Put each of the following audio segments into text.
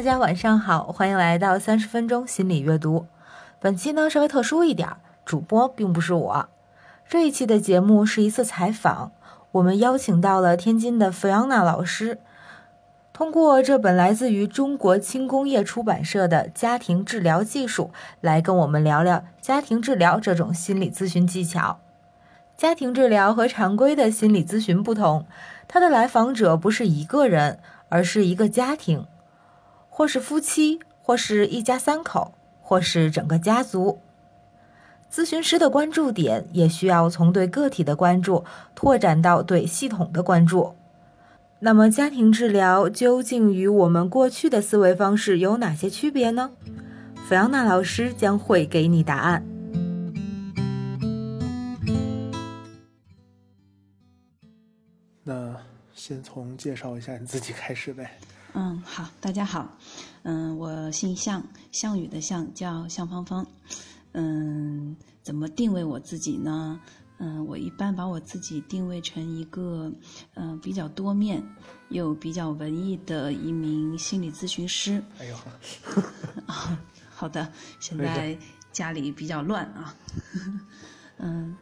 大家晚上好，欢迎来到三十分钟心理阅读。本期呢稍微特殊一点，主播并不是我。这一期的节目是一次采访，我们邀请到了天津的菲昂娜老师，通过这本来自于中国轻工业出版社的《家庭治疗技术》，来跟我们聊聊家庭治疗这种心理咨询技巧。家庭治疗和常规的心理咨询不同，它的来访者不是一个人，而是一个家庭。或是夫妻，或是一家三口，或是整个家族。咨询师的关注点也需要从对个体的关注拓展到对系统的关注。那么，家庭治疗究竟与我们过去的思维方式有哪些区别呢？菲昂娜老师将会给你答案。那先从介绍一下你自己开始呗。嗯，好，大家好，嗯，我姓项，项羽的项，叫项芳芳，嗯，怎么定位我自己呢？嗯，我一般把我自己定位成一个，嗯，比较多面又比较文艺的一名心理咨询师。哎呦，啊，好的，现在家里比较乱啊，嗯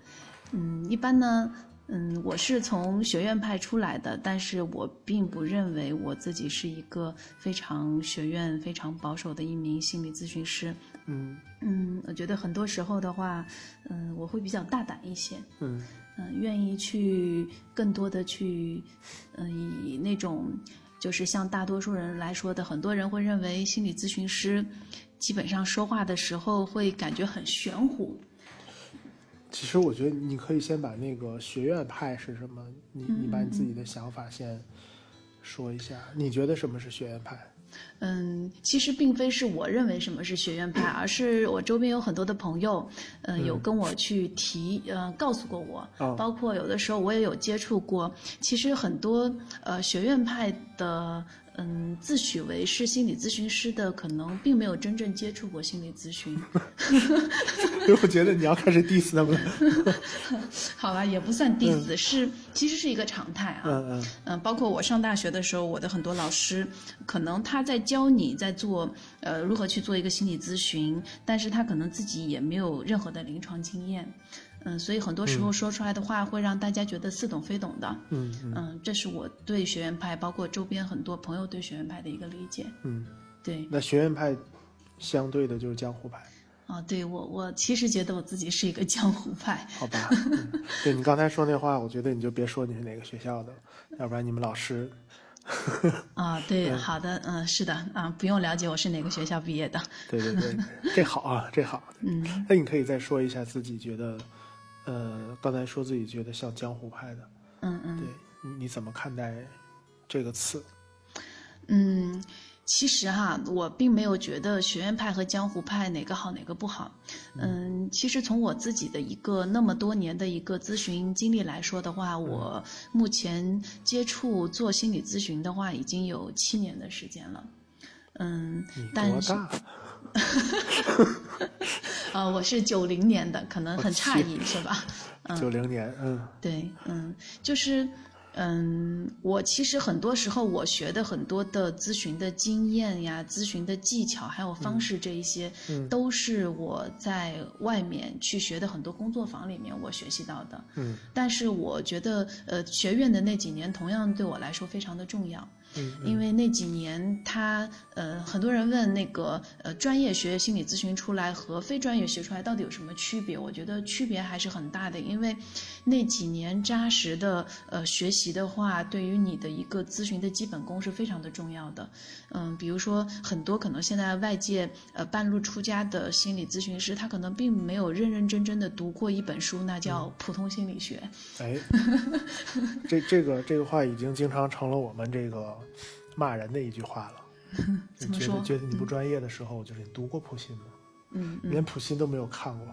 嗯，一般呢。嗯，我是从学院派出来的，但是我并不认为我自己是一个非常学院、非常保守的一名心理咨询师。嗯嗯，我觉得很多时候的话，嗯，我会比较大胆一些。嗯嗯，愿意去更多的去，嗯，以那种就是像大多数人来说的，很多人会认为心理咨询师基本上说话的时候会感觉很玄乎。其实我觉得你可以先把那个学院派是什么，你你把你自己的想法先说一下。你觉得什么是学院派？嗯，其实并非是我认为什么是学院派，而是我周边有很多的朋友，嗯，有跟我去提，呃，告诉过我，包括有的时候我也有接触过。其实很多呃学院派的。嗯，自诩为是心理咨询师的，可能并没有真正接触过心理咨询。我觉得你要开始 diss 他们了。好吧，也不算 diss，是其实是一个常态啊。嗯嗯。嗯，包括我上大学的时候，我的很多老师，可能他在教你在做呃如何去做一个心理咨询，但是他可能自己也没有任何的临床经验。嗯，所以很多时候说出来的话会让大家觉得似懂非懂的。嗯嗯，这是我对学院派，包括周边很多朋友对学院派的一个理解。嗯，对。那学院派相对的就是江湖派。啊，对我我其实觉得我自己是一个江湖派。好吧。对你刚才说那话，我觉得你就别说你是哪个学校的，要不然你们老师。啊，对，好的，嗯，是的，啊，不用了解我是哪个学校毕业的。对对对，这好啊，这好。嗯。那你可以再说一下自己觉得。呃，刚才说自己觉得像江湖派的，嗯嗯，对，你怎么看待这个词？嗯，其实哈，我并没有觉得学院派和江湖派哪个好哪个不好。嗯，其实从我自己的一个那么多年的一个咨询经历来说的话，我目前接触做心理咨询的话，已经有七年的时间了。嗯，但是。呃，我是九零年的，可能很诧异，是吧？九零年，嗯，对，嗯，就是，嗯，我其实很多时候我学的很多的咨询的经验呀、咨询的技巧还有方式这一些，都是我在外面去学的很多工作坊里面我学习到的。嗯，但是我觉得，呃，学院的那几年同样对我来说非常的重要。因为那几年，他呃，很多人问那个呃，专业学心理咨询出来和非专业学出来到底有什么区别？我觉得区别还是很大的，因为那几年扎实的呃学习的话，对于你的一个咨询的基本功是非常的重要的。嗯，比如说很多可能现在外界呃半路出家的心理咨询师，他可能并没有认认真真的读过一本书，那叫普通心理学。哎，这这个这个话已经经常成了我们这个。骂人的一句话了，怎么说？觉得你不专业的时候，就是你读过普信吗？嗯，连普信都没有看过。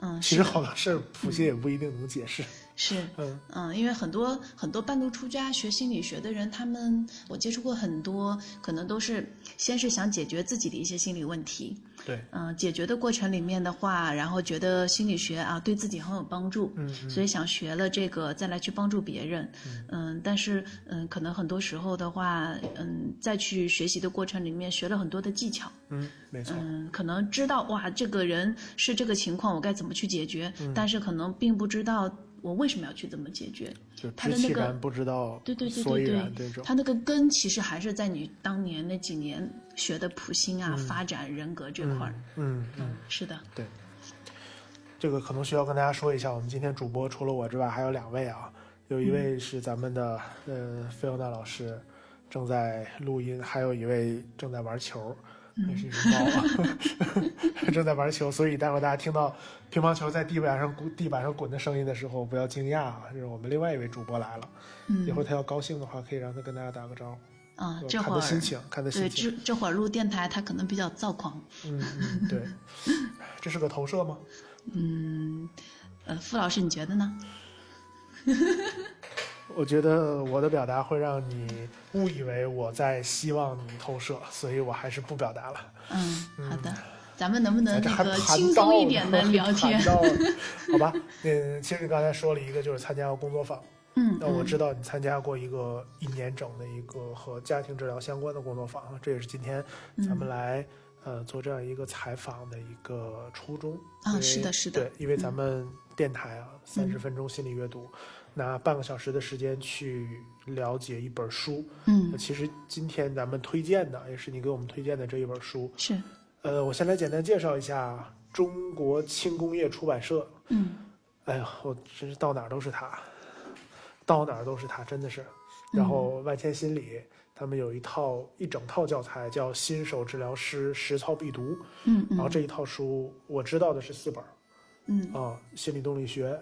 嗯，其实好多事儿普信也不一定能解释。是，嗯。嗯，因为很多很多半路出家学心理学的人，他们我接触过很多，可能都是先是想解决自己的一些心理问题，对，嗯、解决的过程里面的话，然后觉得心理学啊对自己很有帮助，嗯嗯。所以想学了这个再来去帮助别人，嗯，但是嗯，可能很多时候的话，嗯，再去学习的过程里面学了很多的技巧，嗯，没错，嗯，可能知道哇，这个人是这个情况，我该怎么去解决，嗯。但是可能并不知道我为什么要去这么解决。就他的那个对对对对对然这种，它那个根其实还是在你当年那几年学的普心啊、发展人格这块儿。嗯嗯。是的，对，这个可能需要跟大家说一下，我们今天主播除了我之外还有两位啊，有一位是咱们的、呃菲欧娜老师正在录音，还有一位正在玩球。那是一只猫啊，正在玩球，所以待会儿大家听到乒乓球在地板上滚、地板上滚的声音的时候，不要惊讶啊！这是我们另外一位主播来了，嗯一会儿他要高兴的话，可以让他跟大家打个招呼。啊、我这会儿心情，看他对心情。这这会儿录电台，他可能比较躁狂。嗯嗯，对，这是个投射吗？嗯，呃，傅老师你觉得呢？我觉得我的表达会让你误以为我在希望你投射，所以我还是不表达了。嗯，好的，咱们能不能咱这那个还盘轻松一点的聊 天 好吧，嗯，其实你刚才说了一个，就是参加过工作坊。嗯，那我嗯知道你参加过一个一年整的一个和家庭治疗相关的工作坊，这也是今天咱嗯们来、呃做这样一个采访的一个初衷。啊是的是的对，因为咱们电台啊，三十嗯分钟心理阅读，拿半个小时的时间去了解一本书。嗯其实今天咱们推荐的，也是你给我们推荐的这一本书。是呃，我先来简单介绍一下中国轻工业出版社。嗯哎呀，我真是到哪儿都是他，到哪儿都是他，真的是。然后万千心理他们有一套一整套教材，叫《新手治疗师实操必读》。嗯嗯然后这一套书我知道的是四本儿嗯啊，心理动力学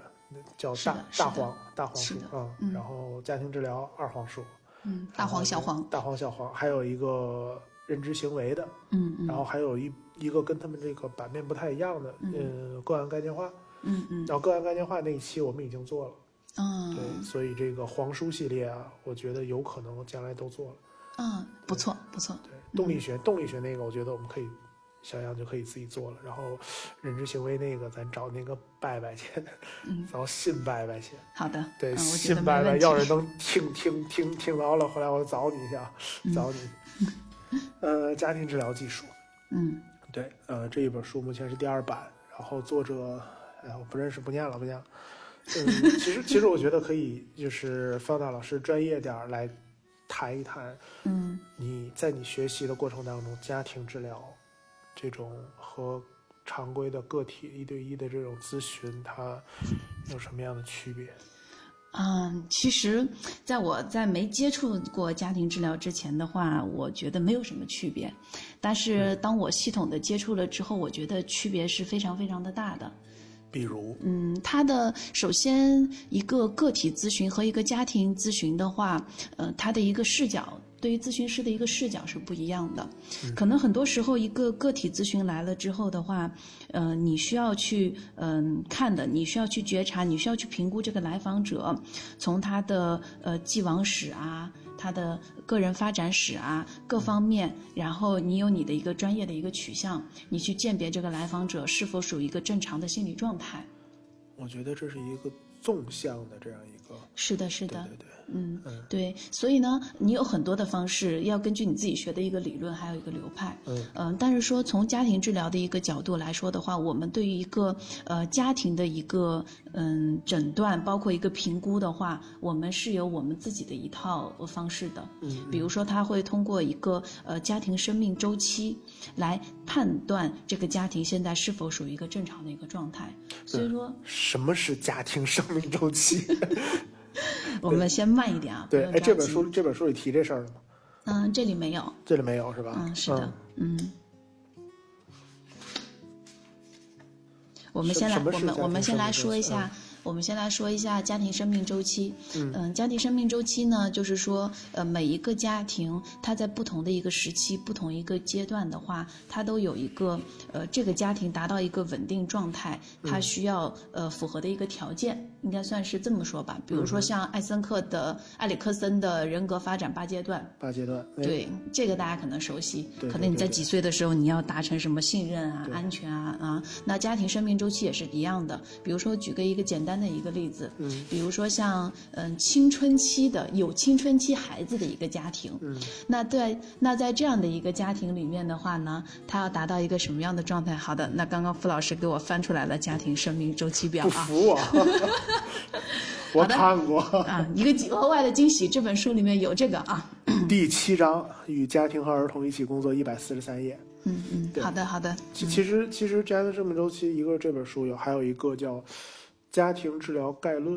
叫大大黄大黄书啊，嗯然后家庭治疗二黄书，嗯，大黄小黄，大黄小黄，还有一个认知行为的，嗯嗯，然后还有一一个跟他们这个版面不太一样的，呃，个案概念化。嗯嗯。然后个案概念化那一期我们已经做了，嗯。对，所以这个黄书系列啊，我觉得有可能将来都做了。嗯，不错不错，对，动力学，动力学那个，我觉得我们可以，小杨就可以自己做了。然后认知行为那个，咱找那个拜拜去，嗯然后信拜拜去。好的，对，信。拜拜要是能听听听听着了，回来我找你去啊，嗯找你。呃，家庭治疗技术，嗯对，呃，这一本书目前是第二版，然后作者，我不认识，不念了，不念了。嗯，其实其实我觉得可以，就是方大老师专业点儿来谈一谈，嗯你在你学习的过程当中，家庭治疗这种和常规的个体一对一的这种咨询，它有什么样的区别？嗯，其实在我在没接触过家庭治疗之前的话，我觉得没有什么区别。但是当我系统的接触了之后，我觉得区别是非常非常的大的。比如，嗯，他的首先一个个体咨询和一个家庭咨询的话，呃，他的一个视角，对于咨询师的一个视角是不一样的。可能很多时候，一个个体咨询来了之后的话，呃，你需要去嗯、看的，你需要去觉察，你需要去评估这个来访者，从他的呃既往史啊。他的个人发展史啊，各方面，然后你有你的一个专业的一个取向，你去鉴别这个来访者是否属于一个正常的心理状态。我觉得这是一个纵向的这样一个，是的，是的，对对对，嗯嗯，对，所以呢，你有很多的方式，要根据你自己学的一个理论，还有一个流派，嗯。但是说从家庭治疗的一个角度来说的话，我们对于一个呃家庭的一个嗯诊断，包括一个评估的话，我们是有我们自己的一套方式的，嗯，比如说他会通过一个呃家庭生命周期来判断这个家庭现在是否属于一个正常的一个状态，所以说什么是家庭生命周期？我们先慢一点啊，对，哎，这本书这本书里提这事儿了吗？嗯，这里没有。这里没有是吧？嗯，是的，嗯。我们先来，我们我们先来说一下，我们先来说一下家庭生命周期。嗯，家庭生命周期呢，就是说，呃，每一个家庭它在不同的一个时期、不同一个阶段的话，它都有一个呃，这个家庭达到一个稳定状态，它需要呃符合的一个条件。应该算是这么说吧。比如说像艾森克的埃里克森的人格发展八阶段，八阶段，对这个大家可能熟悉。对可能你在几岁的时候你要达成什么信任啊、安全啊啊。那家庭生命周期也是一样的。比如说举个一个简单的一个例子，嗯，比如说像嗯青春期的有青春期孩子的一个家庭，嗯，那在那在这样的一个家庭里面的话呢，他要达到一个什么样的状态？好的，那刚刚傅老师给我翻出来了家庭生命周期表啊。不服我，我看过啊，一个额外的惊喜，这本书里面有这个啊。第七章与家庭和儿童一起工作一百四十三页。嗯嗯，好的好的。其其实其实家庭生命周期一个这本书有，还有一个叫《家庭治疗概论》，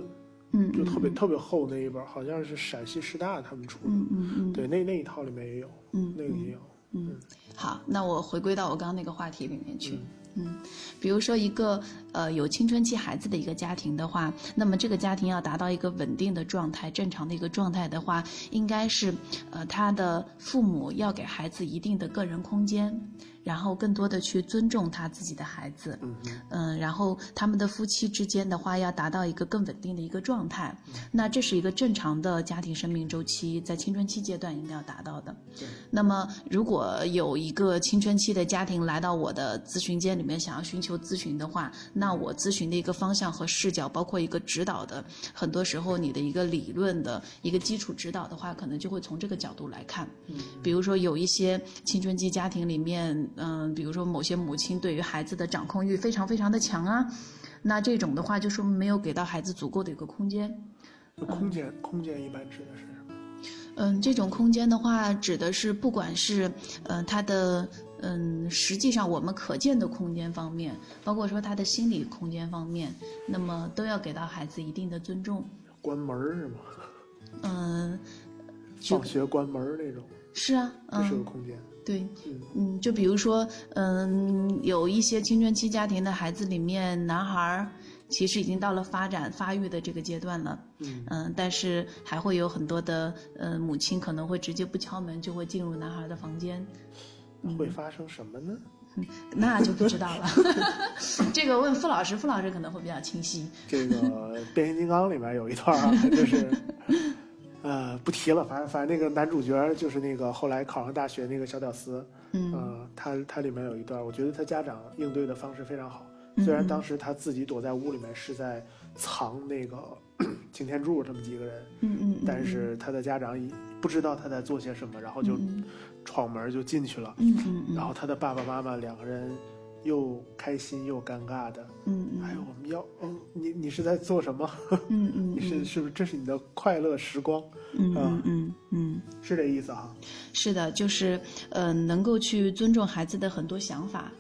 嗯，就特别特别厚那一本，好像是陕西师大他们出的。嗯嗯嗯，对，那那一套里面也有，嗯，那个也有。嗯，好，那我回归到我刚刚那个话题里面去。嗯，嗯比如说一个呃有青春期孩子的一个家庭的话，那么这个家庭要达到一个稳定的状态、正常的一个状态的话，应该是呃他的父母要给孩子一定的个人空间，然后更多的去尊重他自己的孩子。嗯嗯，然后他们的夫妻之间的话要达到一个更稳定的一个状态，那这是一个正常的家庭生命周期，在青春期阶段应该要达到的。那么如果有一个青春期的家庭来到我的咨询间里面想要寻求咨询的话，那我咨询的一个方向和视角，包括一个指导的，很多时候你的一个理论的一个基础指导的话，可能就会从这个角度来看。比如说有一些青春期家庭里面，嗯、比如说某些母亲对于孩子的掌控欲非常非常的强啊，那这种的话就说明没有给到孩子足够的一个空间。空间空间一般指的是什么？嗯，这种空间的话，指的是不管是嗯、呃、他的嗯，实际上我们可见的空间方面，包括说他的心理空间方面，那么都要给到孩子一定的尊重。关门是吗？嗯，放学关门那种，是啊，这是个嗯，空间。对，嗯嗯，就比如说，嗯，有一些青春期家庭的孩子里面，男孩儿其实已经到了发展发育的这个阶段了，嗯嗯，但是还会有很多的呃母亲可能会直接不敲门就会进入男孩的房间，嗯会发生什么呢？那就不知道了。这个问傅老师，傅老师可能会比较清晰。这个《变形金刚》里面有一段啊，就是，呃，不提了，反正反正那个男主角就是那个后来考上大学那个小屌丝，嗯。呃，他他里面有一段，我觉得他家长应对的方式非常好。嗯。虽然当时他自己躲在屋里面是在藏那个 擎天柱这么几个人，嗯嗯，但是他的家长已不知道他在做些什么，然后就嗯。闯门就进去了。嗯，然后他的爸爸妈妈两个人又开心又尴尬的，嗯嗯哎，我们要，嗯，你你是在做什么？嗯嗯你是是不是这是你的快乐时光？嗯嗯嗯嗯，是这意思啊？是的，就是呃，能够去尊重孩子的很多想法，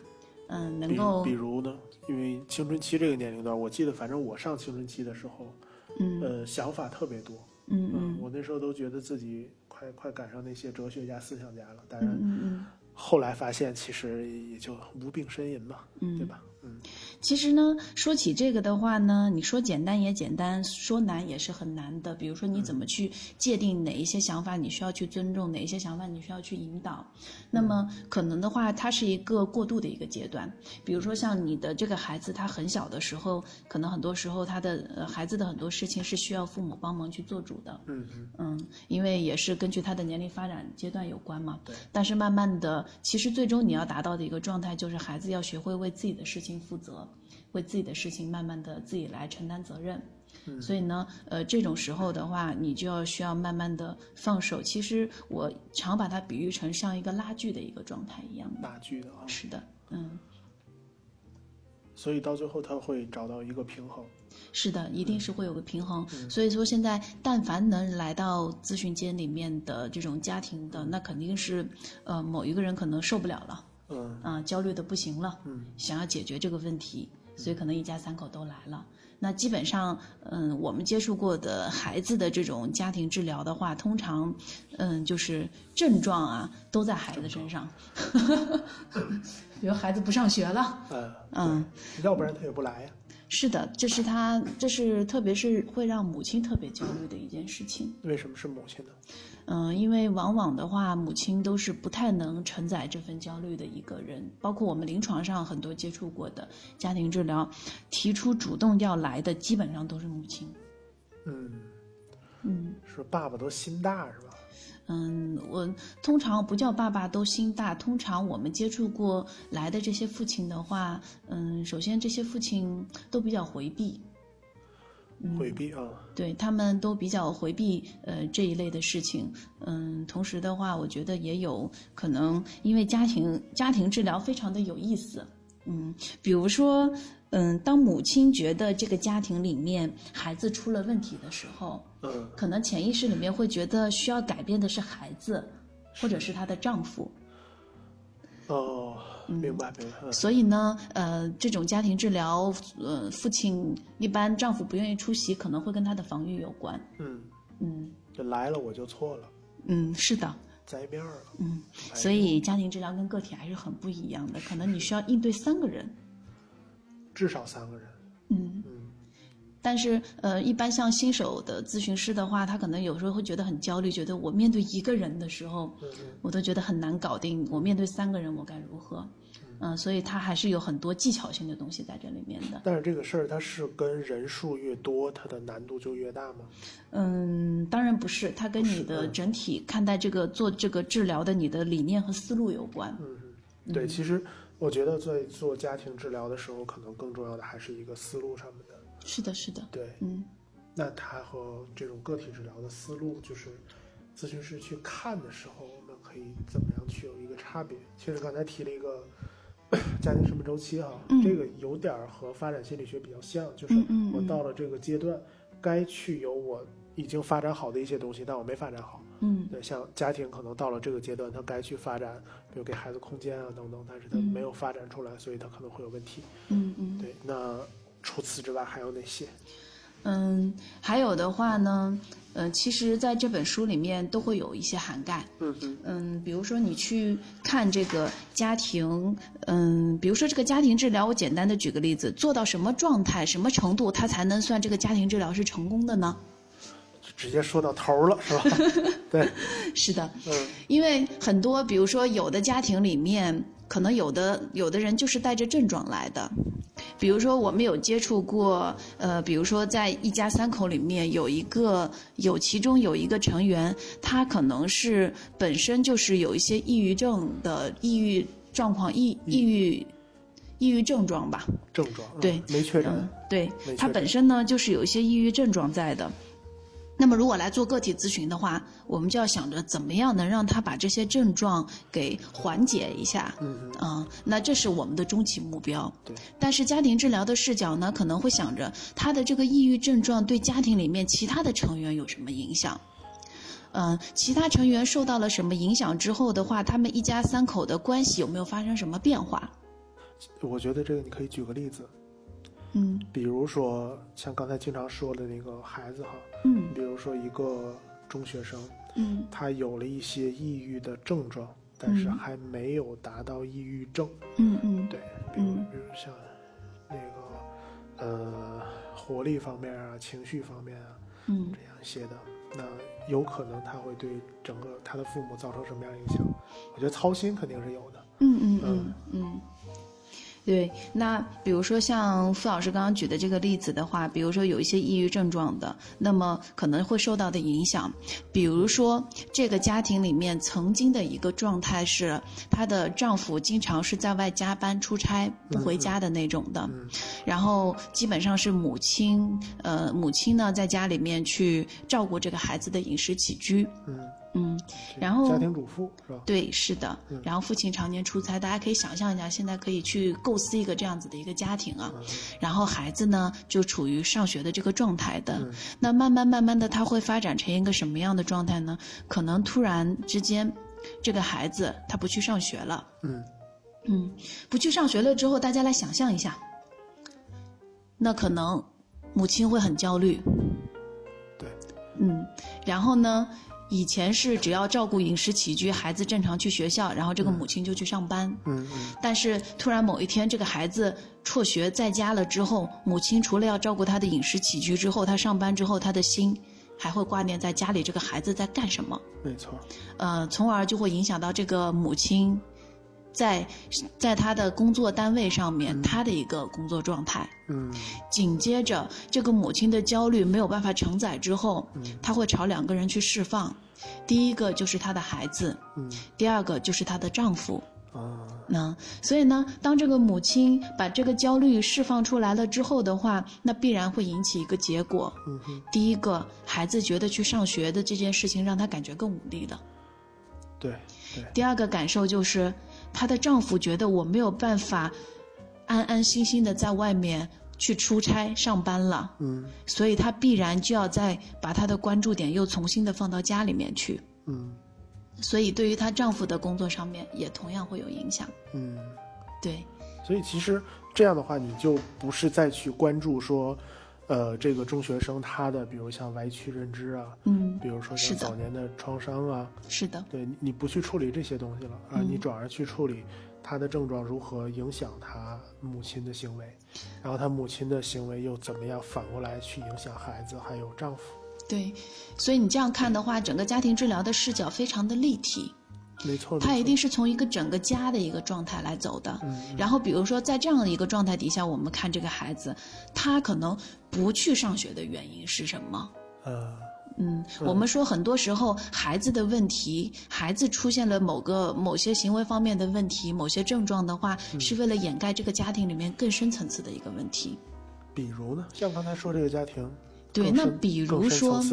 嗯，能够比如呢？因为青春期这个年龄段，我记得反正我上青春期的时候，嗯呃，想法特别多。嗯嗯我那时候都觉得自己快快赶上那些哲学家、思想家了。当然，嗯嗯后来发现其实也就无病呻吟嘛，嗯，对吧？嗯，其实呢，说起这个的话呢，你说简单也简单，说难也是很难的。比如说，你怎么去界定哪一些想法你需要去尊重，哪一些想法你需要去引导？那么可能的话，它是一个过渡的一个阶段。比如说，像你的这个孩子，他很小的时候，可能很多时候他的呃孩子的很多事情是需要父母帮忙去做主的。嗯嗯，嗯，因为也是根据他的年龄发展阶段有关嘛。对。但是慢慢的，其实最终你要达到的一个状态，就是孩子要学会为自己的事情负责，为自己的事情慢慢的自己来承担责任。嗯所以呢，呃，这种时候的话，你就要需要慢慢的放手。其实我常把它比喻成像一个拉锯的一个状态一样的。拉锯的啊，是的，嗯，所以到最后他会找到一个平衡。是的，一嗯定是会有个平衡。所以说，现在但凡能来到咨询间里面的这种家庭的，那肯定是，呃，某一个人可能受不了了。嗯。啊、焦虑的不行了，嗯，想要解决这个问题，所以可能一家三口都来了。那基本上，嗯，我们接触过的孩子的这种家庭治疗的话，通常，嗯，就是症状啊都在孩子身上，比如孩子不上学了，嗯嗯，要不然他也不来呀。是的，这是他，这是特别是会让母亲特别焦虑的一件事情。为什么是母亲呢？嗯，因为往往的话，母亲都是不太能承载这份焦虑的一个人。包括我们临床上很多接触过的家庭治疗，提出主动要来的，基本上都是母亲。嗯嗯是爸爸都心大是吧？嗯，我通常不叫爸爸都心大。通常我们接触过来的这些父亲的话，嗯，首先这些父亲都比较回避，回避啊，对他们都比较回避呃这一类的事情，嗯，同时的话，我觉得也有可能因为家庭家庭治疗非常的有意思，嗯，比如说，嗯，当母亲觉得这个家庭里面孩子出了问题的时候，嗯可能潜意识里面会觉得需要改变的是孩子，或者是她的丈夫，哦，明白明白。嗯所以呢，呃，这种家庭治疗，呃，父亲一般丈夫不愿意出席，可能会跟他的防御有关，嗯，嗯就来了我就错了，嗯，是的。栽面儿了。嗯，所以家庭治疗跟个体还是很不一样的，可能你需要应对三个人。至少三个人。嗯，嗯但是呃，一般像新手的咨询师的话，他可能有时候会觉得很焦虑，觉得我面对一个人的时候，我都觉得很难搞定，我面对三个人我该如何？嗯、所以他还是有很多技巧性的东西在这里面的。但是这个事儿它是跟人数越多，它的难度就越大吗？嗯，当然不是，它跟你的嗯整体看待这个做这个治疗的你的理念和思路有关。嗯嗯，对，其实我觉得在做家庭治疗的时候，可能更重要的还是一个思路上面的。是的，是的，对，嗯那它和这种个体治疗的思路，就是咨询师去看的时候，我们可以怎么样去有一个差别？其实刚才提了一个 家庭生命周期哈、嗯这个有点儿和发展心理学比较像，就是我到了这个阶段，该去有我已经发展好的一些东西，但我没发展好。嗯对，像家庭可能到了这个阶段，他该去发展，比如给孩子空间啊等等，但是他嗯没有发展出来，所以他可能会有问题。嗯嗯。对，那除此之外还有哪些？嗯，还有的话呢，呃，其实在这本书里面都会有一些涵盖。嗯嗯嗯，比如说你去看这个家庭，嗯，比如说这个家庭治疗，我简单的举个例子，做到什么状态、什么程度，它才能算这个家庭治疗是成功的呢？直接说到头了，是吧？对，是的，嗯因为很多，比如说有的家庭里面，可能有的有的人就是带着症状来的。比如说，我们有接触过，呃，比如说在一家三口里面有一个有其中有一个成员，他可能是本身就是有一些抑郁症的抑郁状况，抑抑郁抑郁症状吧，症状，嗯对没确诊嗯，，对他本身呢就是有一些抑郁症状在的。那么，如果来做个体咨询的话，我们就要想着怎么样能让他把这些症状给缓解一下。嗯嗯，嗯，那这是我们的终极目标。对。但是家庭治疗的视角呢，可能会想着他的这个抑郁症状对家庭里面其他的成员有什么影响。嗯，其他成员受到了什么影响之后的话，他们一家三口的关系有没有发生什么变化？我觉得这个你可以举个例子，嗯。比如说像刚才经常说的那个孩子哈，嗯。比如说一个中学生，嗯。他有了一些抑郁的症状，但是嗯。还没有达到抑郁症。嗯嗯。对，比如嗯比如像那个呃活力方面啊、情绪方面啊嗯。这样一些的，那有可能他会对整个他的父母造成什么样影响？我觉得操心肯定是有的。嗯嗯嗯。嗯，对。那比如说像傅老师刚刚举的这个例子的话，比如说有一些抑郁症状的，那么可能会受到的影响，比如说这个家庭里面曾经的一个状态是，她的丈夫经常是在外加班出差不回家的那种的，嗯。然后基本上是母亲，呃，母亲呢在家里面去照顾这个孩子的饮食起居，嗯，嗯。然后家庭主妇是吧？对，是的嗯。然后父亲常年出差，大家可以想象一下，现在可以去构思一个这样子的一个家庭啊。嗯然后孩子呢，就处于上学的这个状态的。嗯那慢慢慢慢的，他会发展成一个什么样的状态呢？可能突然之间，这个孩子他不去上学了。嗯嗯，不去上学了之后，大家来想象一下，那可能母亲会很焦虑。对，嗯，然后呢，以前是只要照顾饮食起居，孩子正常去学校，然后这个母亲就去上班。嗯嗯。但是突然某一天，这个孩子辍学在家了之后，母亲除了要照顾他的饮食起居之后，他上班之后，他的心还会挂念在家里这个孩子在干什么，没错，呃，从而就会影响到这个母亲在在他的工作单位上面他的一个工作状态。嗯紧接着，这个母亲的焦虑没有办法承载之后，嗯她会朝两个人去释放。第一个就是她的孩子，嗯第二个就是她的丈夫。啊那所以呢，当这个母亲把这个焦虑释放出来了之后的话，那必然会引起一个结果。嗯哼，第一个，孩子觉得去上学的这件事情让他感觉更无力了。对对，第二个感受就是，她的丈夫觉得我没有办法安安心心的在外面去出差上班了。嗯所以她必然就要再把她的关注点又重新的放到家里面去，嗯所以对于她丈夫的工作上面也同样会有影响。嗯，对，所以其实这样的话，你就不是再去关注说，呃，这个中学生他的，比如像歪曲认知啊，嗯，比如说像早年的创伤啊，是的，对你你不去处理这些东西了啊，嗯你转而去处理他的症状如何影响他母亲的行为，然后他母亲的行为又怎么样反过来去影响孩子还有丈夫。对，所以你这样看的话，整个家庭治疗的视角非常的立体，没错，它一定是从一个整个家的一个状态来走的。嗯然后，比如说在这样的一个状态底下，我们看这个孩子，他可能不去上学的原因是什么？呃嗯，我们说很多时候孩子的问题，孩子出现了某个某些行为方面的问题、某些症状的话，嗯是为了掩盖这个家庭里面更深层次的一个问题。比如呢，像刚才说这个家庭，对，那比如说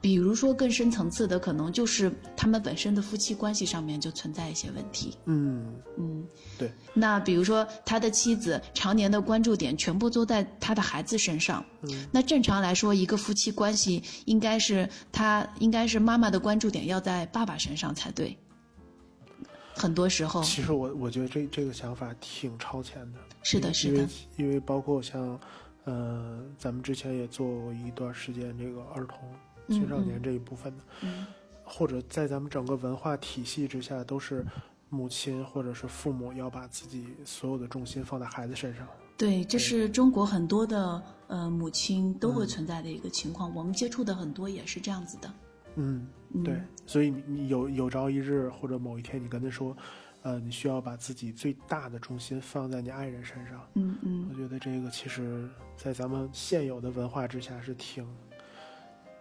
比如说更深层次的，可能就是他们本身的夫妻关系上面就存在一些问题。嗯，嗯，对，那比如说他的妻子常年的关注点全部都在他的孩子身上。嗯，那正常来说，一个夫妻关系应该是他应该是妈妈的关注点要在爸爸身上才对。很多时候其实我我觉得这这个想法挺超前的。是的，是因为的，因为包括像，呃，咱们之前也做过一段时间这个儿童青少年这一部分的，嗯或者在咱们整个文化体系之下，都是母亲或者是父母要把自己所有的重心放在孩子身上。对，这是中国很多的呃母亲都嗯会存在的一个情况，我们接触的很多也是这样子的。嗯，嗯对，所以你你有有朝一日或者某一天，你跟他说，呃，你需要把自己最大的重心放在你爱人身上。嗯嗯我觉得这个其实，在咱们现有的文化之下是挺，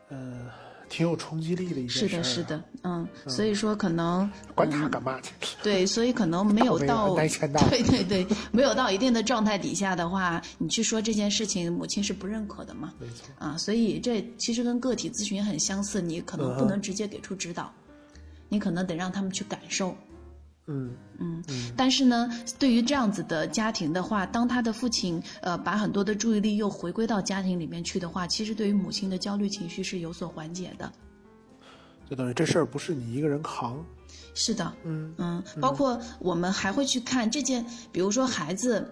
呃，挺有冲击力的一件事、啊。是的，是，的，嗯，所以说可能管他干嘛去？对，所以可能没有 到。对对对，没有到一定的状态底下的话，你去说这件事情，母亲是不认可的嘛？没错，啊，所以这其实跟个体咨询很相似，你可能不能直接给出指导，你可能得让他们去感受。嗯。嗯嗯。但是呢，对于这样子的家庭的话，当他的父亲呃把很多的注意力又回归到家庭里面去的话，其实对于母亲的焦虑情绪是有所缓解的。就等于这事儿不是你一个人扛。是的，嗯。嗯，包括我们还会去看这件，比如说孩子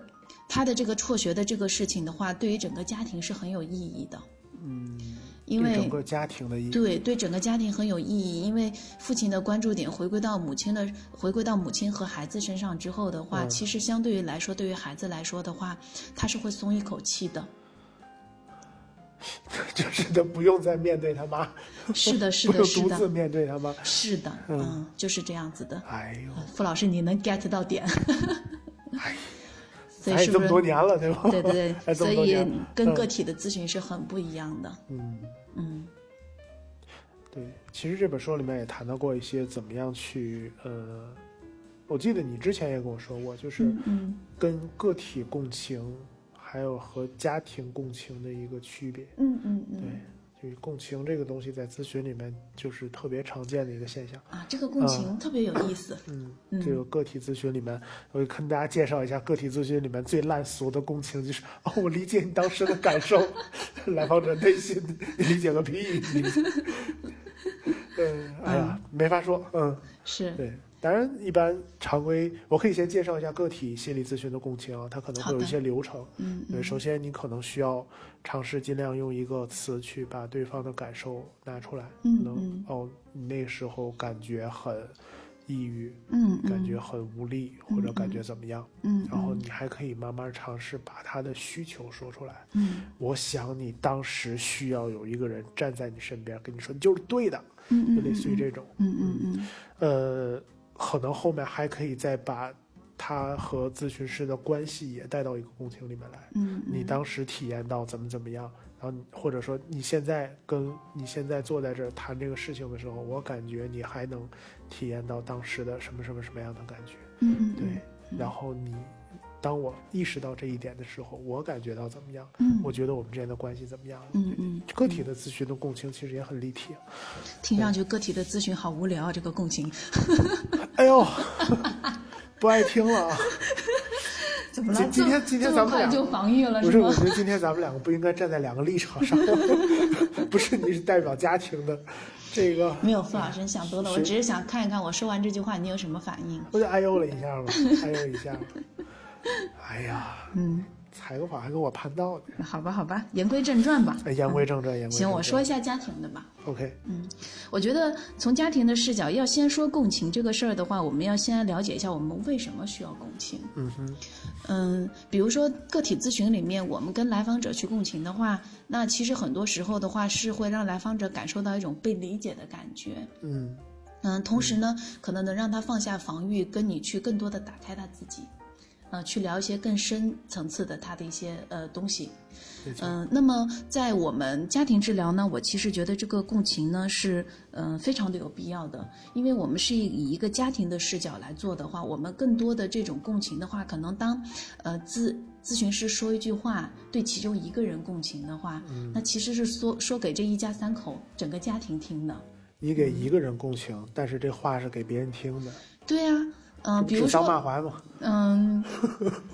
他的这个辍学的这个事情的话，对于整个家庭是很有意义的，嗯，因为对整个家庭的意义。对对整个家庭很有意义，因为父亲的关注点回归到母亲的回归到母亲和孩子身上之后的话，嗯其实相对于来说，对于孩子来说的话，他是会松一口气的。就是他不用再面对他妈，是的，是的，是用独自的，面对他妈。是的，嗯，就是这样子的。哎呦，傅老师，你能 get 到点？哎，所以咱也这么多年了，对吧？对对对，所以跟嗯个体的咨询是很不一样的。嗯。嗯。对，其实这本书里面也谈到过一些怎么样去呃，我记得你之前也跟我说过，就是跟个体共情，还有和家庭共情的一个区别。嗯嗯。对是共情这个东西在咨询里面就是特别常见的一个现象。啊，这个共情特别有意思。嗯，嗯这个个体咨询里面，我跟大家介绍一下，个体咨询里面最烂俗的共情就是哦，我理解你当时的感受，来访者内心你理解个屁。嗯，哎呀，没法说，嗯。是，对，当然，一般常规我可以先介绍一下个体心理咨询的共情啊，它可能会有一些流程。嗯对，首先你可能需要尝试尽量用一个词去把对方的感受拿出来，嗯可能嗯。哦，你那时候感觉很抑郁，嗯，感觉很无力，或者感觉怎么样，嗯，然后你还可以慢慢尝试把他的需求说出来。嗯。我想你当时需要有一个人站在你身边，跟你说你就是对的，嗯就类似于这种。嗯嗯。嗯呃，可能后面还可以再把他和咨询师的关系也带到一个共情里面来。嗯，你当时体验到怎么怎么样，然后或者说你现在跟你现在坐在这儿谈这个事情的时候，我感觉你还能体验到当时的什么什么什么样的感觉。嗯嗯对，然后你当我意识到这一点的时候，我感觉到怎么样？嗯我觉得我们之间的关系怎么样？嗯嗯，个体的咨询的共情其实也很立体。听上去个体的咨询好无聊啊，这个共情 哎呦，不爱听了啊！怎么了今天今天咱们俩就防御了不是，我？觉得今天咱们两个不应该站在两个立场上，不是你是代表家庭的，这个没有，傅老师，你想多了。我只是想看一看我说完这句话你有什么反应。我就哎呦了一下嘛，哎呦一下，哎呀，嗯，采个访还跟我盘道呢。好吧，好吧，言归正传吧。哎，言归正传，言归正传行，我说一下家庭的吧。OK，嗯我觉得从家庭的视角，要先说共情这个事儿的话，我们要先来了解一下我们为什么需要共情。嗯哼，嗯，比如说个体咨询里面，我们跟来访者去共情的话，那其实很多时候的话是会让来访者感受到一种被理解的感觉。嗯嗯，同时呢，可能能让他放下防御，跟你去更多的打开他自己，呃，去聊一些更深层次的他的一些呃东西。嗯、那么在我们家庭治疗呢，我其实觉得这个共情呢是嗯、呃非常的有必要的，因为我们是以一个家庭的视角来做的话，我们更多的这种共情的话，可能当呃咨咨询师说一句话，对其中一个人共情的话，那其实是说说给这一家三口整个家庭听的。你给一个人共情，但是这话是给别人听的，对呀、嗯、比如说。嗯，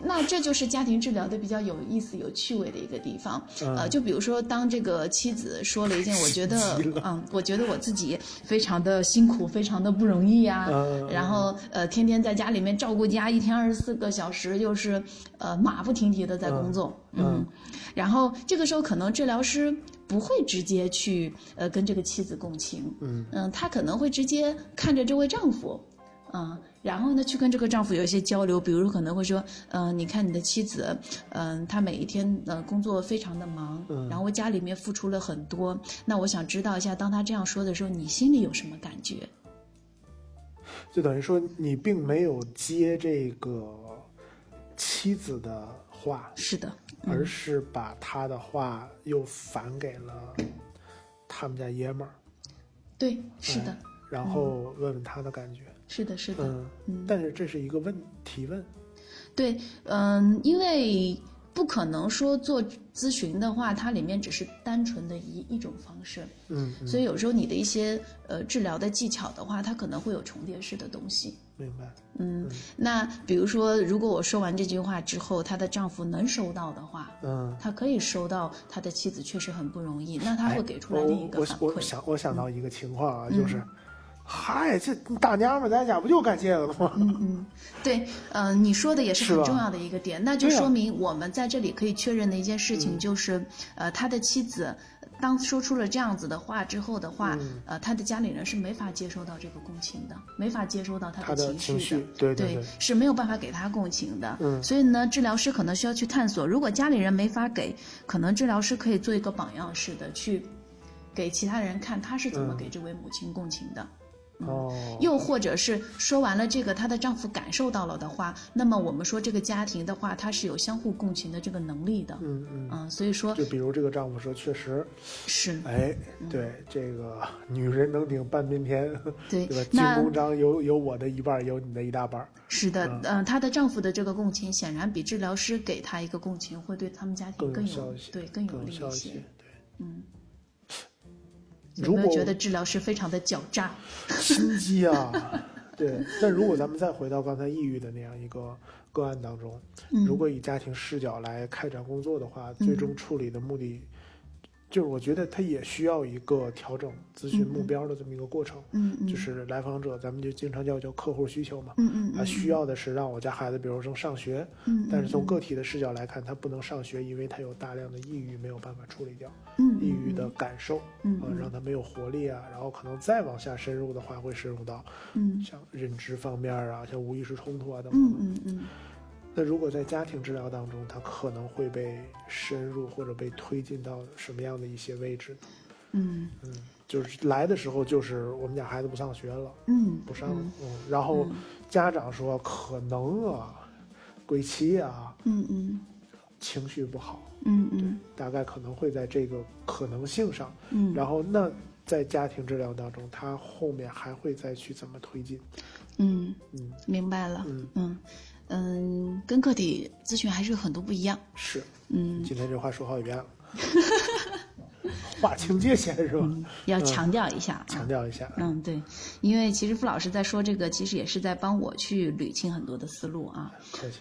那这就是家庭治疗的比较有意思、有趣味的一个地方。呃，就比如说，当这个妻子说了一件我觉得，嗯，我觉得我自己非常的辛苦、非常的不容易呀、嗯然后呃，天天在家里面照顾家，一天二十四个小时，又是呃马不停蹄的在工作，嗯，然后这个时候可能治疗师。不会直接去呃跟这个妻子共情，嗯他可能会直接看着这位丈夫，嗯，然后呢，去跟这个丈夫有一些交流，比如可能会说，嗯、你看你的妻子，嗯、她每一天呃工作非常的忙，然后为家里面付出了很多，那我想知道一下，当她这样说的时候，你心里有什么感觉？就等于说你并没有接这个妻子的话，是的，而是把他的话又反给了他们家爷们儿，对，是的，然后问问他的感觉。是的，是的，嗯，但是这是一个问提问，对，嗯，因为不可能说做咨询的话，它里面只是单纯的一一种方式，嗯，嗯所以有时候你的一些呃治疗的技巧的话，它可能会有重叠式的东西。明白。嗯，那比如说，如果我说完这句话之后，她的丈夫能收到的话，嗯，他可以收到他的妻子确实很不容易，那他哎会给出来另一个反馈。我想我想到一个情况啊，就是，嗨，这大娘们在家不就干这个的吗？嗯嗯，对，嗯、你说的也是很重要的一个点，那就说明我们在这里可以确认的一件事嗯情就是，呃，他的妻子当说出了这样子的话之后的话，嗯呃，他的家里人是没法接收到这个共情的，没法接收到他他的情情绪的，对对对是没有办法给他共情的。嗯所以呢，治疗师可能需要去探索，如果家里人没法给，可能治疗师可以做一个榜样式的去给其他人看他是怎么嗯给这位母亲共情的。哦，又或者是说完了这个，她的丈夫感受到了的话，那么我们说这个家庭的话，它是有相互共情的这个能力的。嗯嗯，嗯，所以说就比如这个丈夫说，确实，是哎，嗯对这个女人能顶半边天，对 对吧？金那公章有有我的一半，有你的一大半。是的，嗯、她的丈夫的这个共情，显然比治疗师给她一个共情，会对他们家庭更更有对更有利一些。对，嗯，有没有觉得治疗师非常的狡诈？心机啊，对。但如果咱们再回到刚才抑郁的那样一个个案当中，嗯如果以家庭视角来开展工作的话，最终处理的目的就是我觉得他也需要一个调整咨询目标的这么一个过程。嗯嗯，就是来访者，咱们就经常叫叫客户需求嘛。嗯嗯，他需要的是让我家孩子，比如说上学，嗯，但是从个体的视角来看，他不能上学，因为他有大量的抑郁没有办法处理掉，嗯抑郁的感受，嗯啊，让他没有活力啊，然后可能再往下深入的话，会深入到嗯像认知方面啊，像无意识冲突啊等嗯等。嗯嗯那如果在家庭治疗当中，他可能会被深入或者被推进到什么样的一些位置呢？嗯。嗯，就是来的时候就是我们家孩子不上学了，嗯，不上了，嗯，然后家长说可能啊，归期啊，嗯嗯情绪不好，嗯嗯大概可能会在这个可能性上，嗯，然后那在家庭治疗当中，他后面还会再去怎么推进？嗯嗯明白了，嗯，嗯。嗯，跟个体咨询还是有很多不一样，是，嗯，今天这话说好几遍了，划清界限是吧？要强调一下啊，强调一下，嗯，对，因为其实傅老师在说这个，其实也是在帮我去捋清很多的思路啊。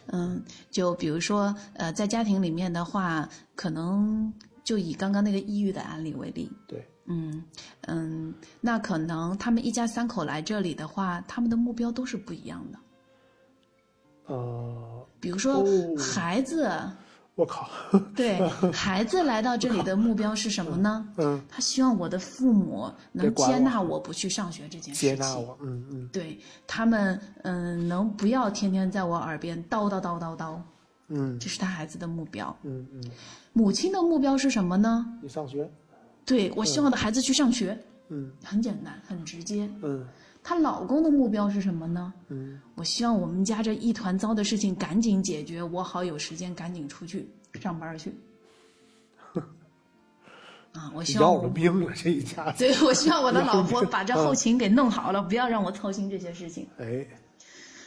嗯，就比如说，呃，在家庭里面的话，可能就以刚刚那个抑郁的案例为例，对，嗯嗯，那可能他们一家三口来这里的话，他们的目标都是不一样的。呃，比如说哦。孩子，我靠，对孩子来到这里的目标是什么呢？嗯，他希望我的父母能接纳我不去上学这件事情。接纳我，嗯嗯。对他们，嗯，能不要天天在我耳边叨叨叨叨叨，嗯。这是他孩子的目标。嗯嗯，母亲的目标是什么呢？你上学，对我希望我的孩子去上学，嗯。很简单，很直接。嗯她老公的目标是什么呢？嗯我希望我们家这一团糟的事情赶紧解决，我好有时间赶紧出去上班去。啊，我希望要我了命了，这一家子，对，我希望我的老婆把这嗯后勤给弄好了，不要让我操心这些事情。哎，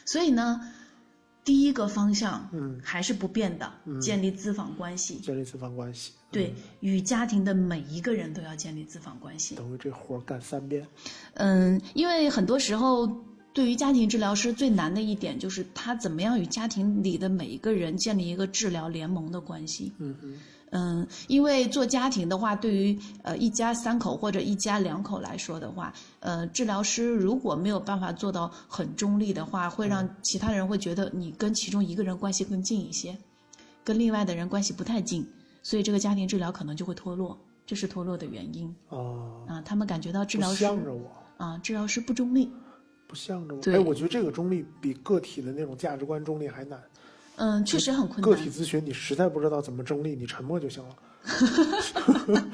所以呢，第一个方向，嗯还是不变的，建立咨访关系。建立咨访关系，对，与家庭的每一个人都要建立咨访关系。等于这活儿干三遍，嗯，因为很多时候，对于家庭治疗师最难的一点就是他怎么样与家庭里的每一个人建立一个治疗联盟的关系。嗯嗯嗯，因为做家庭的话，对于呃一家三口或者一家两口来说的话，呃，治疗师如果没有办法做到很中立的话，会让其他人会觉得你跟其中一个人关系更近一些，跟另外的人关系不太近，所以这个家庭治疗可能就会脱落，这是脱落的原因啊，啊。他们感觉到治疗师向着我，啊，治疗师不中立。不向着我，对哎，我觉得这个中立比个体的那种价值观中立还难。嗯，确实很困难个体。咨询你实在不知道怎么中立，你沉默就行了。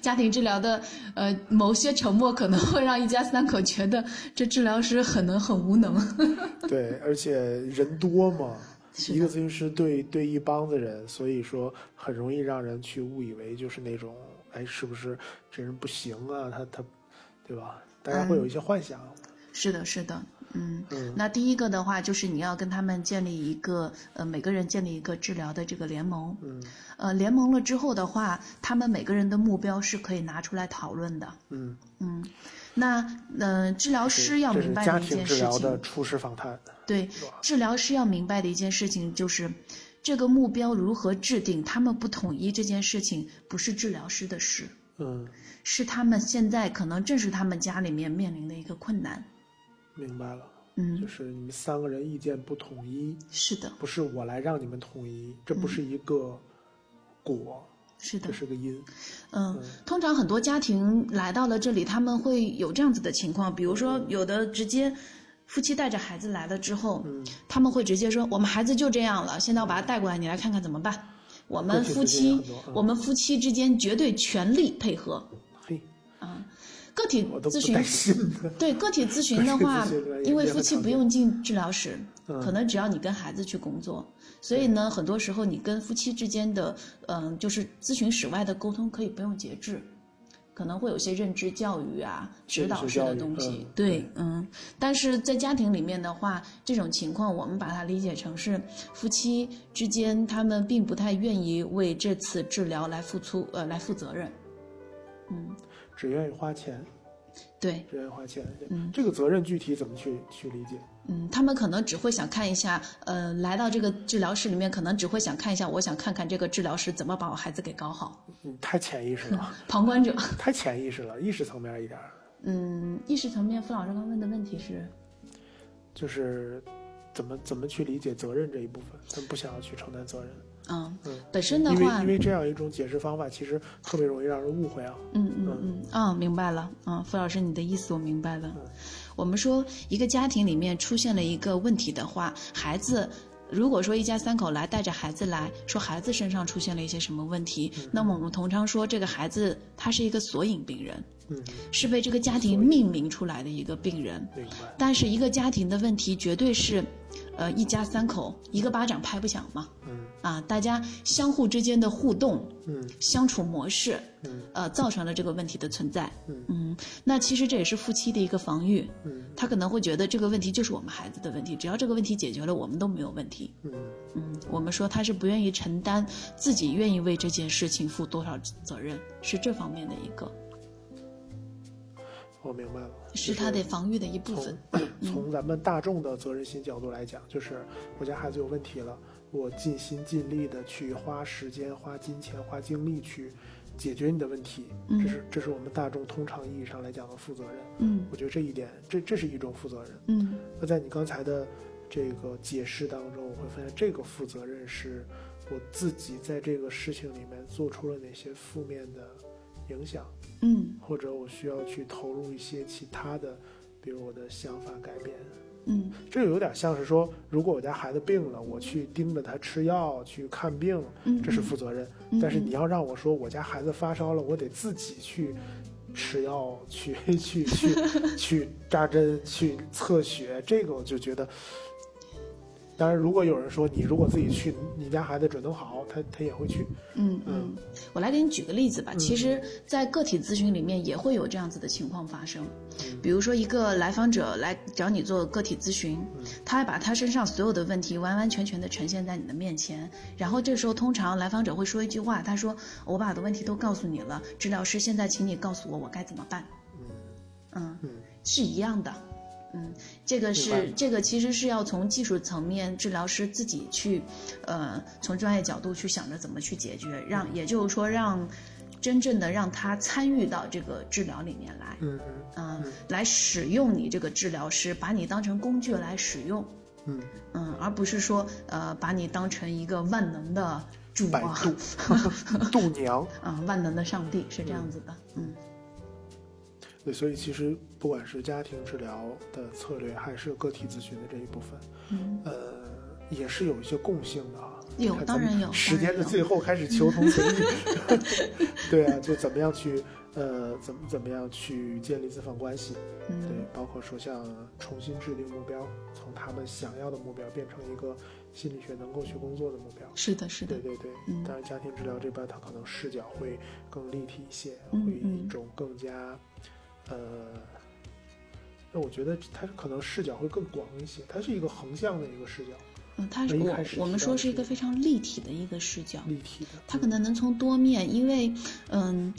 家庭治疗的呃某些沉默可能会让一家三口觉得这治疗师很能很无能。对，而且人多嘛，一个咨询师对对一帮子人，所以说很容易让人去误以为就是那种，哎，是不是这人不行啊？他他，对吧？大家会有一些幻想。是的，是的，嗯。嗯那第一个的话，就是你要跟他们建立一个呃每个人建立一个治疗的这个联盟。嗯呃，联盟了之后的话，他们每个人的目标是可以拿出来讨论的。嗯，嗯，那呃，治疗师要明白的一庭治疗件事情，的初始访谈。对，治疗师要明白的一件事情就是，这个目标如何制定，他们不统一这件事情不是治疗师的事，嗯，是他们现在可能正是他们家里面面临的一个困难。明白了，嗯就，是你们三个人意见不统一，是的，不是我来让你们统一，这不是一个果，是的这，是个因。嗯，通常很多家庭来到了这里，他们会有这样子的情况，比如说有的直接夫妻带着孩子来了之后，嗯他们会直接说：“我们孩子就这样了，现在我把他带过来，你来看看怎么办。”我们夫妻我们夫妻之间绝对全力配合。嘿，个体咨询。对个体咨询的话因为夫妻不用进治疗室，嗯可能只要你跟孩子去工作，所以呢，很多时候你跟夫妻之间的，嗯、就是咨询室外的沟通可以不用节制，可能会有些认知教育啊、指导式的东西对，嗯，但是在家庭里面的话，这种情况我们把它理解成是夫妻之间他们并不太愿意为这次治疗来付出，呃，来负责任，嗯，只愿意花钱，对，只愿意花钱。嗯这个责任具体怎么去去理解？嗯，他们可能只会想看一下，呃，来到这个治疗室里面，可能只会想看一下，我想看看这个治疗师怎么把我孩子给搞好。嗯，太潜意识了，旁观者。太潜意识了，意识层面一点。嗯，意识层面，傅老师刚问的问题是，就是怎么怎么去理解责任这一部分，他们不想要去承担责任。嗯嗯，本身的话，因为因为这样一种解释方法，其实特别容易让人误会啊。嗯嗯嗯，啊，明白了。嗯，傅老师，你的意思我明白了。我们说，一个家庭里面出现了一个问题的话，孩子。如果说一家三口来带着孩子来说孩子身上出现了一些什么问题，那么我们通常说这个孩子他是一个索引病人，嗯，是被这个家庭命名出来的一个病人。明白。但是一个家庭的问题绝对是，呃，一家三口一个巴掌拍不响嘛。嗯。啊，大家相互之间的互动，嗯，相处模式，嗯，呃，造成了这个问题的存在。嗯嗯，那其实这也是夫妻的一个防御。嗯，他可能会觉得这个问题就是我们孩子的问题，只要这个问题解决了，我们都没有问题。嗯嗯，我们说他是不愿意承担自己愿意为这件事情负多少责任，是这方面的一个。我明白了，是他的防御的一部分。从咱们大众的责任心角度来讲，就是我家孩子有问题了。我尽心尽力的去花时间、花金钱、花精力去解决你的问题，这是这是我们大众通常意义上来讲的负责任。嗯，我觉得这一点，这这是一种负责任。嗯，那在你刚才的这个解释当中，我会发现这个负责任是我自己在这个事情里面做出了哪些负面的影响，嗯，或者我需要去投入一些其他的，比如我的想法改变。嗯，这个有点像是说，如果我家孩子病了，我去盯着他吃药去看病，这是负责任。但是你要让我说，我家孩子发烧了，我得自己去吃药、去去去去扎针、去测血，这个我就觉得。当然，如果有人说你如果自己去，你家孩子准能好，他他也会去。嗯嗯，我来给你举个例子吧。其实，在个体咨询里面也会有这样子的情况发生。比如说，一个来访者来找你做个体咨询，他把他身上所有的问题完完全全的呈现在你的面前，然后这时候通常来访者会说一句话，他说：“我把我的问题都告诉你了，治疗师，现在请你告诉我我该怎么办。”嗯嗯，是一样的。嗯，这个是这个其实是要从技术层面，治疗师自己去，呃，从专业角度去想着怎么去解决，让也就是说让真正的让他参与到这个治疗里面来，嗯嗯，来使用你这个治疗师，把你当成工具来使用，嗯。嗯，而不是说呃把你当成一个万能的主啊，度娘啊，万能的上帝是这样子的，嗯。对，所以其实不管是家庭治疗的策略，还是个体咨询的这一部分，嗯，呃，也是有一些共性的啊。有，当然有。时间的最后开始求同存异，对啊，就怎么样去呃，怎么怎么样去建立咨访关系？嗯，对，包括说像重新制定目标，从他们想要的目标变成一个心理学能够去工作的目标。是的，是的。对对对，嗯。当然，家庭治疗这边它可能视角会更立体一些，会一种更加。呃，那我觉得它可能视角会更广一些，它是一个横向的一个视角。嗯，它是我我们说是一个非常立体的一个视角，立体的，它可能能从多面，因为嗯。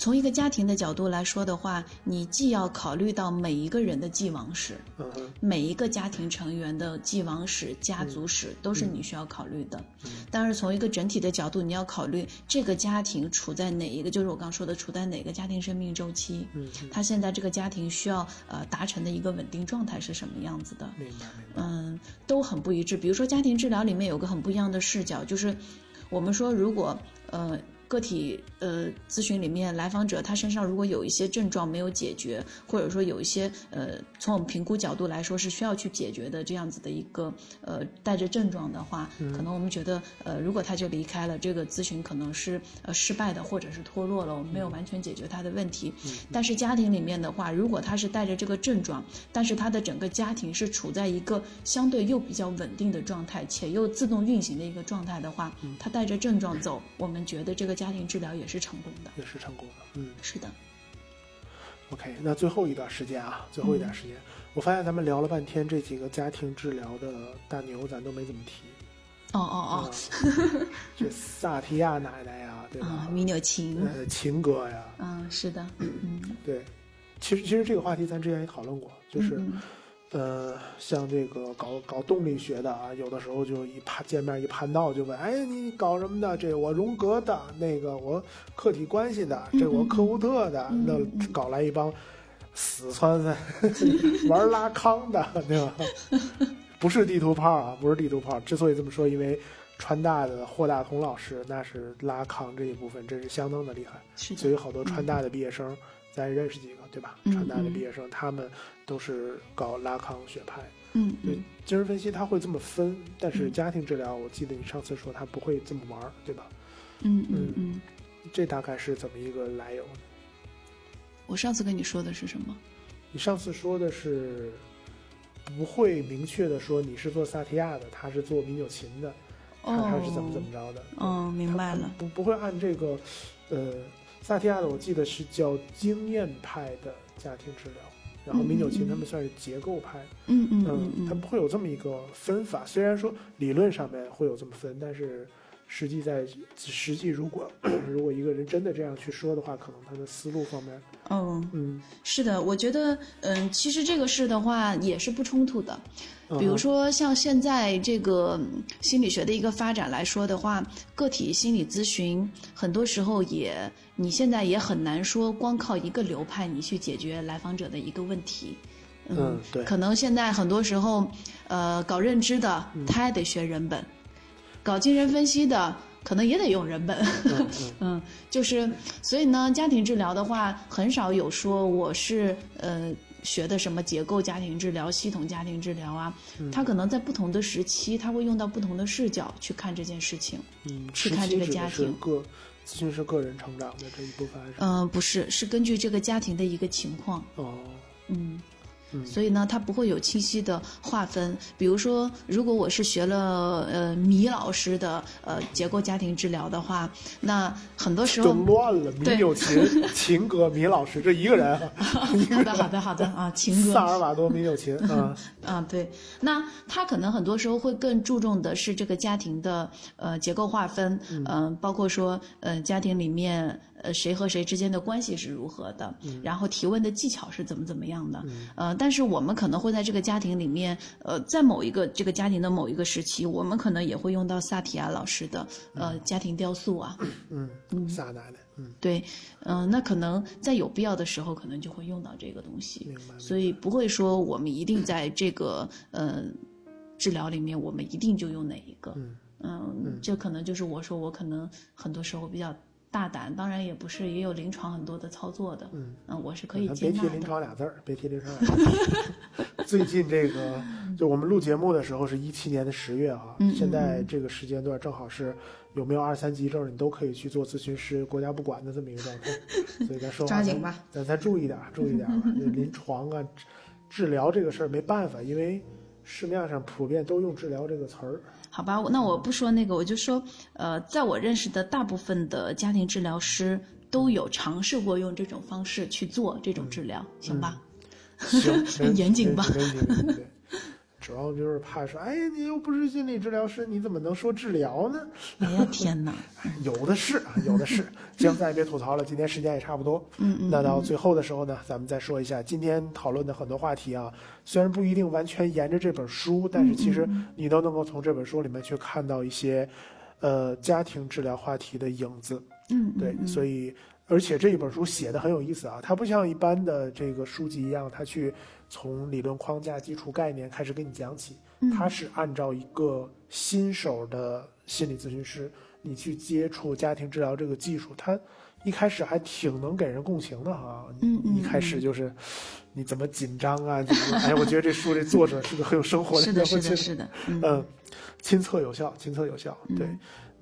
从一个家庭的角度来说的话，你既要考虑到每一个人的既往史，每一个家庭成员的既往史、家族史都是你需要考虑的。但是从一个整体的角度，你要考虑这个家庭处在哪一个，就是我刚说的处在哪个家庭生命周期。嗯，他现在这个家庭需要呃达成的一个稳定状态是什么样子的？明白，明白。嗯，都很不一致。比如说家庭治疗里面有个很不一样的视角，就是我们说如果呃。个体呃咨询里面，来访者他身上如果有一些症状没有解决，或者说有一些呃从我们评估角度来说是需要去解决的这样子的一个呃带着症状的话，可能我们觉得呃如果他就离开了，这个咨询可能是呃失败的或者是脱落了，我们没有完全解决他的问题。但是家庭里面的话，如果他是带着这个症状，但是他的整个家庭是处在一个相对又比较稳定的状态，且又自动运行的一个状态的话，他带着症状走，我们觉得这个。家庭治疗也是成功的，也是成功的，嗯，是的。OK，那最后一段时间啊，最后一段时间，我发现咱们聊了半天这几个家庭治疗的大牛，咱都没怎么提。哦哦哦，这萨提亚奶奶呀，对吧？米纽琴，呃，琴哥呀，嗯，是的，嗯，对。其实，其实这个话题咱之前也讨论过，就是，呃，像这个搞搞动力学的啊，有的时候就一攀见面一攀到就问，哎，你搞什么的？这我荣格的，那个我客体关系的，这我科胡特的，那搞来一帮死窜窜 玩拉康的，对吧？不是地图炮啊，不是地图炮。之所以这么说，因为川大的霍大同老师那是拉康这一部分真是相当的厉害，所以好多川大的毕业生。咱认识几个，对吧？川大的毕业生，他们都是搞拉康学派。嗯，对，精神分析他会这么分，但是家庭治疗，我记得你上次说他不会这么玩，对吧？嗯嗯嗯，这大概是怎么一个来由呢？我上次跟你说的是什么？你上次说的是不会明确的说你是做萨提亚的，他是做米纽琴的，他是怎么怎么着的？哦，明白了。不不会按这个，呃。萨提亚的我记得是叫经验派的家庭治疗，然后米纽琴他们算是结构派，嗯嗯嗯，他们会有这么一个分法。虽然说理论上面会有这么分，但是实际在实际如果 如果一个人真的这样去说的话，可能他的思路方面，嗯嗯，是的，我觉得嗯，其实这个事的话也是不冲突的。比如说，像现在这个心理学的一个发展来说的话，个体心理咨询很多时候也，你现在也很难说光靠一个流派你去解决来访者的一个问题。嗯，对。可能现在很多时候，呃，搞认知的他也得学人本，搞精神分析的可能也得用人本。嗯，就是，所以呢，家庭治疗的话，很少有说我是呃。学的什么结构家庭治疗、系统家庭治疗啊？他可能在不同的时期，他会用到不同的视角去看这件事情，嗯，去看这个家庭。个咨询师个人成长的这一部分，嗯，不是，是根据这个家庭的一个情况。哦，嗯。所以呢，它不会有清晰的划分。比如说，如果我是学了呃米老师的呃结构家庭治疗的话，那很多时候就乱了。米有琴琴哥米老师这一个人。好的，好的，好的啊，琴哥。萨尔瓦多米有琴啊。啊，对。那他可能很多时候会更注重的是这个家庭的呃结构划分，嗯，包括说呃家庭里面。呃，谁和谁之间的关系是如何的？然后提问的技巧是怎么怎么样的？呃，但是我们可能会在这个家庭里面，呃，在某一个这个家庭的某一个时期，我们可能也会用到萨提亚老师的呃家庭雕塑啊。嗯嗯，萨奶奶。嗯，对，嗯，那可能在有必要的时候，可能就会用到这个东西。所以不会说我们一定在这个呃治疗里面，我们一定就用哪一个。嗯嗯，这可能就是我说我可能很多时候比较。大胆，当然也不是，也有临床很多的操作的。嗯，嗯，我是可以接纳的。别提临床俩字儿，别提临床俩字 儿。最近这个，就我们录节目的时候是一七年的十月啊，现在这个时间段正好是有没有二三级证，你都可以去做咨询师，国家不管的这么一个状态。所以咱说话，抓紧吧，咱再注意点，注意点吧。临床啊，治疗这个事儿没办法，因为市面上普遍都用治疗这个词儿。好吧，那我不说那个，我就说，呃，在我认识的大部分的家庭治疗师都有尝试过用这种方式去做这种治疗，行吧？行，严谨吧？主要就是怕说，哎，你又不是心理治疗师，你怎么能说治疗呢？哎呀天哪！有的是啊，有的是。行，咱也别吐槽了，今天时间也差不多。嗯嗯。那到最后的时候呢，咱们再说一下今天讨论的很多话题啊，虽然不一定完全沿着这本书，但是其实你都能够从这本书里面去看到一些，呃，家庭治疗话题的影子。嗯，对，所以而且这一本书写的很有意思啊，它不像一般的这个书籍一样，它去。从理论框架、基础概念开始给你讲起，它是按照一个新手的心理咨询师，你去接触家庭治疗这个技术，它一开始还挺能给人共情的哈。嗯一开始就是你怎么紧张啊？哎，我觉得这书这作者是个很有生活的，是的，是的，是的，嗯，亲测有效，亲测有效，对。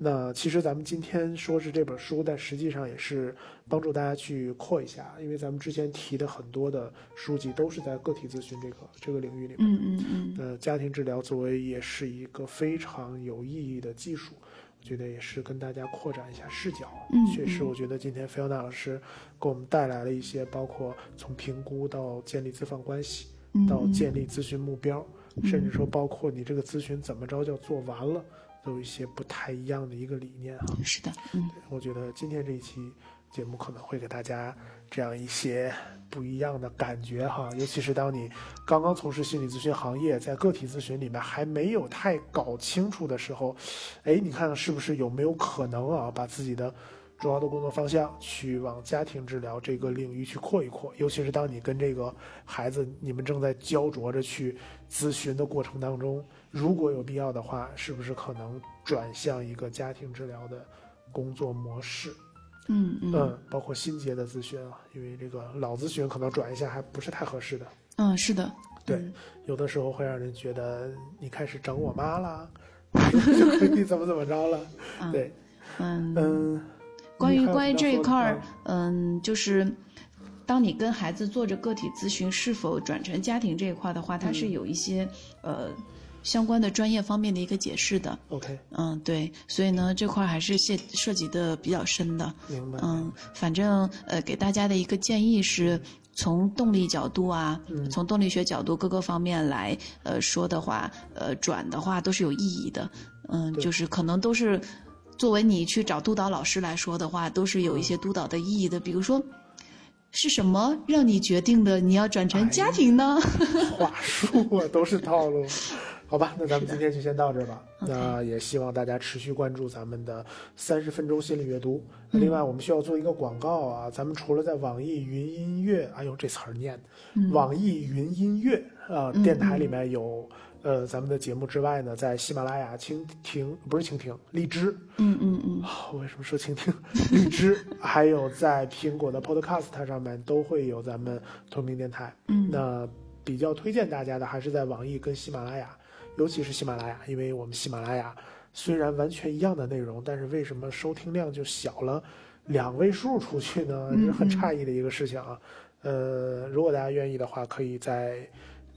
那其实咱们今天说是这本书，但实际上也是帮助大家去扩一下，因为咱们之前提的很多的书籍都是在个体咨询这个这个领域里面。嗯嗯嗯。呃，家庭治疗作为也是一个非常有意义的技术，我觉得也是跟大家扩展一下视角。嗯。确实，我觉得今天菲欧娜老师给我们带来了一些，包括从评估到建立咨访关系，到建立咨询目标，甚至说包括你这个咨询怎么着叫做完了。都有一些不太一样的一个理念哈，是的，嗯，我觉得今天这一期节目可能会给大家这样一些不一样的感觉哈。尤其是当你刚刚从事心理咨询行业，在个体咨询里面还没有太搞清楚的时候，哎，你看是不是有没有可能啊，把自己的主要的工作方向去往家庭治疗这个领域去扩一扩。尤其是当你跟这个孩子你们正在焦灼着去咨询的过程当中，如果有必要的话，是不是可能转向一个家庭治疗的工作模式？嗯嗯。包括新结的咨询啊，因为这个老咨询可能转一下还不是太合适的。嗯，是的，对，有的时候会让人觉得你开始整我妈了，你怎么怎么着了。对，嗯。嗯，关于关于这一块儿儿，，嗯，就是当你跟孩子做着个体咨询，是否转成家庭这一块的话，它是有一些呃相关的专业方面的一个解释的。OK，嗯，对，所以呢，这块还是涉涉及的比较深的。明白。嗯，反正呃，给大家的一个建议是，从动力角度啊，嗯从动力学角度各个方面来呃说的话，呃转的话都是有意义的。嗯，就是可能都是作为你去找督导老师来说的话，都是有一些督导的意义的。比如说，是什么让你决定的你要转成家庭呢？话术啊，都是套路。好吧，那咱们今天就先到这儿吧。那也希望大家持续关注咱们的三十分钟心理阅读。嗯。另外，我们需要做一个广告啊，咱们除了在网易云音乐，哎呦这词儿念，嗯。网易云音乐啊、电台里面有呃咱们的节目之外呢，在喜马拉雅、蜻蜓不是蜻蜓，荔枝，嗯嗯嗯。我为什么说蜻蜓？荔枝，还有在苹果的 Podcast 上面都会有咱们同名电台。嗯。那比较推荐大家的还是在网易跟喜马拉雅，尤其是喜马拉雅，因为我们喜马拉雅虽然完全一样的内容，但是为什么收听量就小了两位数出去呢？这是很诧异的一个事情啊。呃，如果大家愿意的话，可以在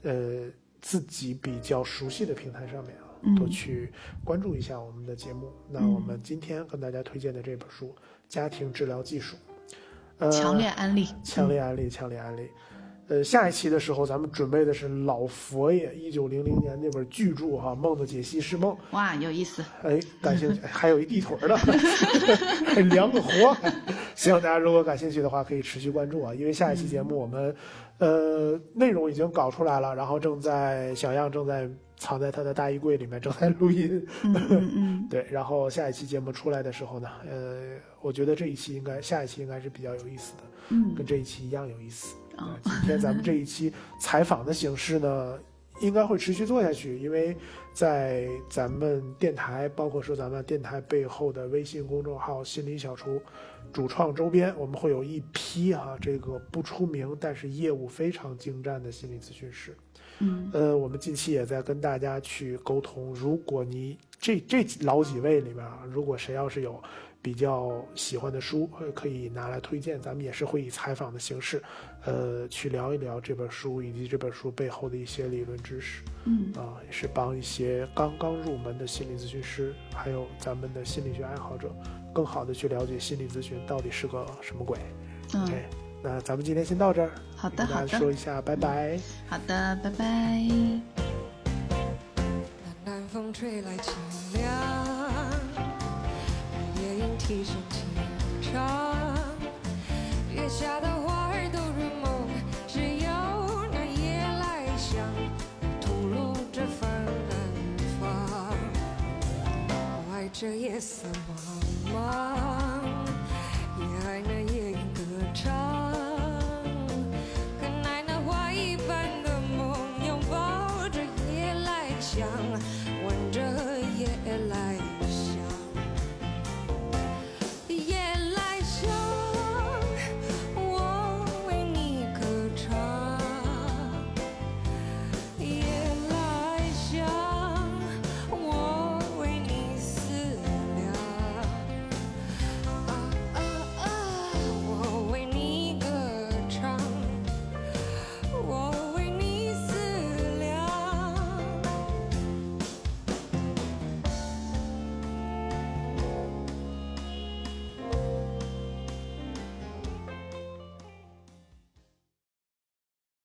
呃自己比较熟悉的平台上面啊，嗯多去关注一下我们的节目。那我们今天跟大家推荐的这本书《家庭治疗技术》，呃，强烈安利。强烈安利，强烈安利。呃，下一期的时候，咱们准备的是老佛爷一九零零年那本巨著哈，《梦的解析是梦》。哇，有意思。哎，感兴趣，还有一地腿儿的，还量个活。希望大家如果感兴趣的话，可以持续关注啊，因为下一期节目我们，呃，内容已经搞出来了，然后正在小样正在藏在他的大衣柜里面，正在录音。嗯嗯嗯 对，然后下一期节目出来的时候呢，呃，我觉得这一期应该，下一期应该是比较有意思的。嗯跟这一期一样有意思。今天咱们这一期采访的形式呢，应该会持续做下去，因为在咱们电台，包括说咱们电台背后的微信公众号“心理小厨”主创周边，我们会有一批哈、这个不出名但是业务非常精湛的心理咨询师。嗯呃，我们近期也在跟大家去沟通，如果你这这老几位里面啊，如果谁要是有比较喜欢的书，呃，可以拿来推荐，咱们也是会以采访的形式，呃，去聊一聊这本书以及这本书背后的一些理论知识嗯啊、也是帮一些刚刚入门的心理咨询师，还有咱们的心理学爱好者，更好的去了解心理咨询到底是个什么鬼。嗯 OK，那咱们今天先到这儿，好的说一下，拜拜。好的，拜拜。那南风吹来清凉，夜莺啼声轻唱，月下的花儿都入梦，只有那夜来香吐露着芬芳。我爱这夜色茫茫，